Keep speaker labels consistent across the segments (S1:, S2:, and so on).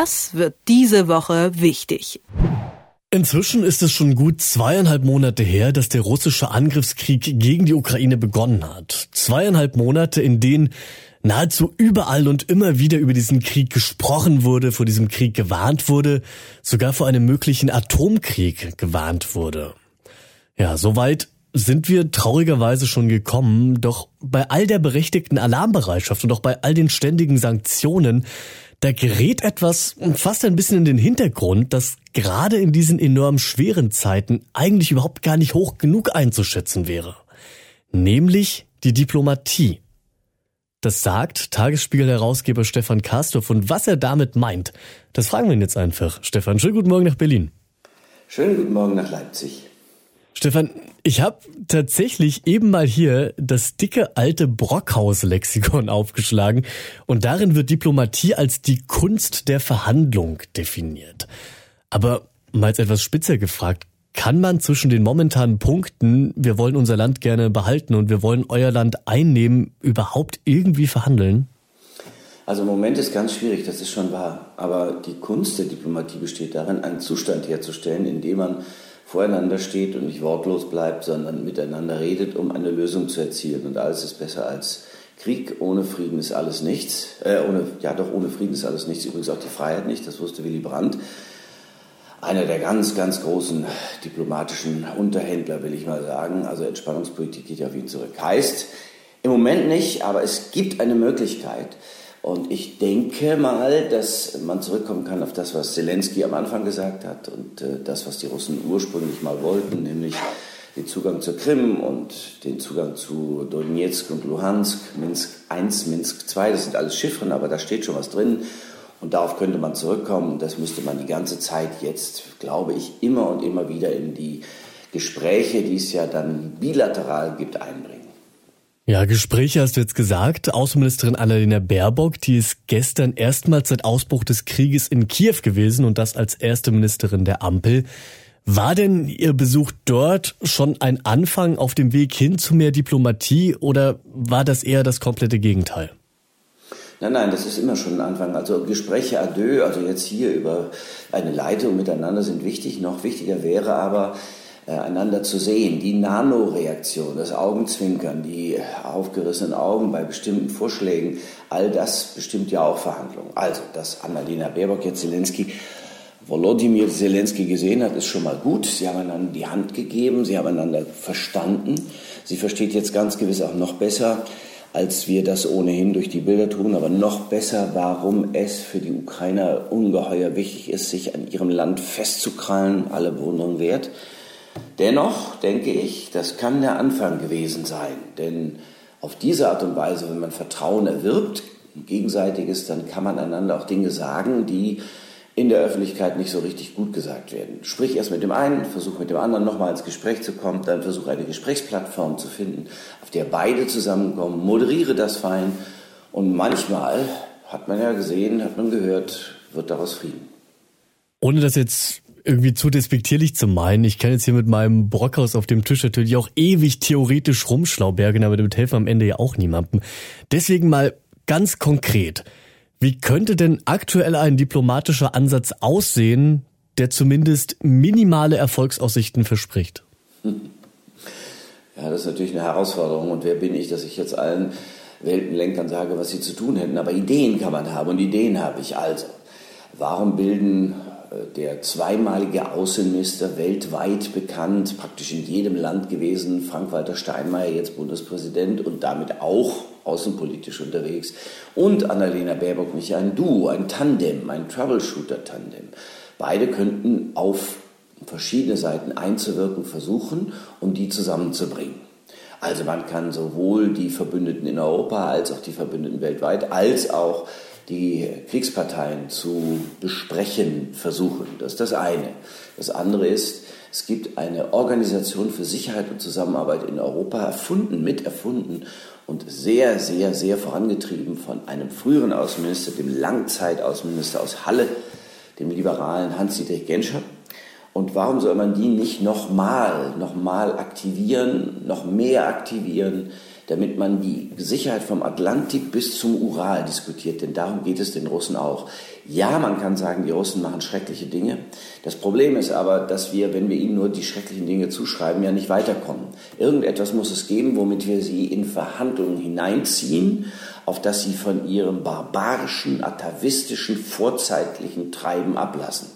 S1: Das wird diese Woche wichtig.
S2: Inzwischen ist es schon gut zweieinhalb Monate her, dass der russische Angriffskrieg gegen die Ukraine begonnen hat. Zweieinhalb Monate, in denen nahezu überall und immer wieder über diesen Krieg gesprochen wurde, vor diesem Krieg gewarnt wurde, sogar vor einem möglichen Atomkrieg gewarnt wurde. Ja, soweit sind wir traurigerweise schon gekommen, doch bei all der berechtigten Alarmbereitschaft und auch bei all den ständigen Sanktionen da gerät etwas fast ein bisschen in den Hintergrund, das gerade in diesen enorm schweren Zeiten eigentlich überhaupt gar nicht hoch genug einzuschätzen wäre. Nämlich die Diplomatie. Das sagt Tagesspiegel-Herausgeber Stefan Kastorf und was er damit meint, das fragen wir ihn jetzt einfach. Stefan, schönen guten Morgen nach Berlin.
S3: Schönen guten Morgen nach Leipzig.
S2: Stefan, ich habe tatsächlich eben mal hier das dicke alte Brockhaus-Lexikon aufgeschlagen und darin wird Diplomatie als die Kunst der Verhandlung definiert. Aber mal etwas spitzer gefragt, kann man zwischen den momentanen Punkten, wir wollen unser Land gerne behalten und wir wollen euer Land einnehmen, überhaupt irgendwie verhandeln?
S3: Also im Moment ist ganz schwierig, das ist schon wahr. Aber die Kunst der Diplomatie besteht darin, einen Zustand herzustellen, in dem man voreinander steht und nicht wortlos bleibt, sondern miteinander redet, um eine Lösung zu erzielen. Und alles ist besser als Krieg. Ohne Frieden ist alles nichts. Äh, ohne, ja, doch ohne Frieden ist alles nichts. Übrigens auch die Freiheit nicht. Das wusste Willy Brandt. Einer der ganz, ganz großen diplomatischen Unterhändler, will ich mal sagen. Also Entspannungspolitik geht ja auf ihn zurück. Heißt, im Moment nicht, aber es gibt eine Möglichkeit. Und ich denke mal, dass man zurückkommen kann auf das, was Zelensky am Anfang gesagt hat und äh, das, was die Russen ursprünglich mal wollten, nämlich den Zugang zur Krim und den Zugang zu Donetsk und Luhansk, Minsk I, Minsk II, das sind alles Chiffren, aber da steht schon was drin. Und darauf könnte man zurückkommen. Das müsste man die ganze Zeit jetzt, glaube ich, immer und immer wieder in die Gespräche, die es ja dann bilateral gibt, einbringen.
S2: Ja, Gespräche hast du jetzt gesagt. Außenministerin Annalena Baerbock, die ist gestern erstmals seit Ausbruch des Krieges in Kiew gewesen und das als erste Ministerin der Ampel. War denn Ihr Besuch dort schon ein Anfang auf dem Weg hin zu mehr Diplomatie oder war das eher das komplette Gegenteil?
S3: Nein, nein, das ist immer schon ein Anfang. Also Gespräche deux, also jetzt hier über eine Leitung miteinander sind wichtig. Noch wichtiger wäre aber, äh, einander zu sehen. Die Nanoreaktion, das Augenzwinkern, die aufgerissenen Augen bei bestimmten Vorschlägen, all das bestimmt ja auch Verhandlungen. Also, dass Annalena Baerbock jetzt Zelensky, Volodymyr Zelensky gesehen hat, ist schon mal gut. Sie haben einander die Hand gegeben, sie haben einander verstanden. Sie versteht jetzt ganz gewiss auch noch besser, als wir das ohnehin durch die Bilder tun, aber noch besser, warum es für die Ukrainer ungeheuer wichtig ist, sich an ihrem Land festzukrallen, alle Bewunderung wert. Dennoch denke ich, das kann der Anfang gewesen sein, denn auf diese Art und Weise, wenn man Vertrauen erwirbt, gegenseitiges, dann kann man einander auch Dinge sagen, die in der Öffentlichkeit nicht so richtig gut gesagt werden. Sprich erst mit dem einen, versuch mit dem anderen nochmal ins Gespräch zu kommen, dann versuch eine Gesprächsplattform zu finden, auf der beide zusammenkommen, moderiere das fein und manchmal, hat man ja gesehen, hat man gehört, wird daraus Frieden.
S2: Ohne das jetzt irgendwie zu despektierlich zu meinen. Ich kann jetzt hier mit meinem Brockhaus auf dem Tisch natürlich auch ewig theoretisch rumschlaubergen, aber damit helfen am Ende ja auch niemandem. Deswegen mal ganz konkret. Wie könnte denn aktuell ein diplomatischer Ansatz aussehen, der zumindest minimale Erfolgsaussichten verspricht?
S3: Ja, das ist natürlich eine Herausforderung. Und wer bin ich, dass ich jetzt allen Weltenlenkern sage, was sie zu tun hätten? Aber Ideen kann man haben und Ideen habe ich also. Warum bilden der zweimalige Außenminister weltweit bekannt, praktisch in jedem Land gewesen, Frank-Walter Steinmeier, jetzt Bundespräsident und damit auch außenpolitisch unterwegs. Und Annalena Baerbock nicht ein Duo, ein Tandem, ein Troubleshooter-Tandem. Beide könnten auf verschiedene Seiten einzuwirken versuchen, um die zusammenzubringen. Also man kann sowohl die Verbündeten in Europa als auch die Verbündeten weltweit als auch die Kriegsparteien zu besprechen versuchen. Das ist das eine. Das andere ist, es gibt eine Organisation für Sicherheit und Zusammenarbeit in Europa, erfunden, miterfunden und sehr, sehr, sehr vorangetrieben von einem früheren Außenminister, dem Langzeitaußenminister aus Halle, dem liberalen Hans-Dietrich Genscher. Und warum soll man die nicht nochmal, nochmal aktivieren, noch mehr aktivieren? damit man die Sicherheit vom Atlantik bis zum Ural diskutiert. Denn darum geht es den Russen auch. Ja, man kann sagen, die Russen machen schreckliche Dinge. Das Problem ist aber, dass wir, wenn wir ihnen nur die schrecklichen Dinge zuschreiben, ja nicht weiterkommen. Irgendetwas muss es geben, womit wir sie in Verhandlungen hineinziehen, auf dass sie von ihrem barbarischen, atavistischen, vorzeitlichen Treiben ablassen.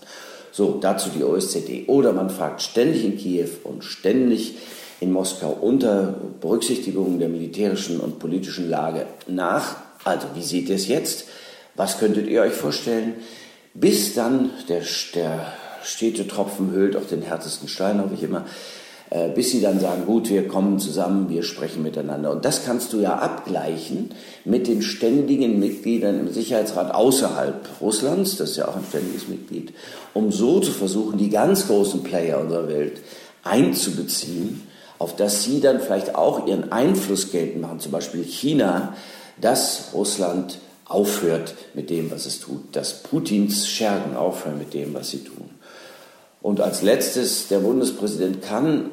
S3: So, dazu die OSZE. Oder man fragt ständig in Kiew und ständig in Moskau unter Berücksichtigung der militärischen und politischen Lage nach. Also, wie seht ihr es jetzt? Was könntet ihr euch vorstellen? Bis dann der, der stete Tropfen höhlt auf den härtesten Stein, hoffe ich immer, bis sie dann sagen, gut, wir kommen zusammen, wir sprechen miteinander. Und das kannst du ja abgleichen mit den ständigen Mitgliedern im Sicherheitsrat außerhalb Russlands, das ist ja auch ein ständiges Mitglied, um so zu versuchen, die ganz großen Player unserer Welt einzubeziehen, auf dass sie dann vielleicht auch ihren Einfluss geltend machen, zum Beispiel China, dass Russland aufhört mit dem, was es tut, dass Putins Schergen aufhören mit dem, was sie tun. Und als letztes, der Bundespräsident kann,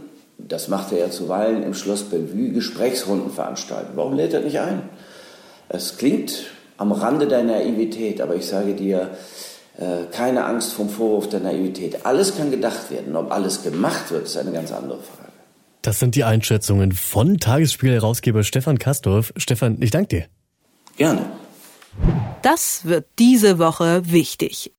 S3: das macht er ja zuweilen im Schloss Bellevue, Gesprächsrunden veranstalten. Warum lädt er nicht ein? Es klingt am Rande der Naivität, aber ich sage dir, äh, keine Angst vom Vorwurf der Naivität. Alles kann gedacht werden. Ob alles gemacht wird, ist eine ganz andere Frage.
S2: Das sind die Einschätzungen von Tagesspiegel-Herausgeber Stefan Kastorf. Stefan, ich danke dir.
S3: Gerne.
S1: Das wird diese Woche wichtig.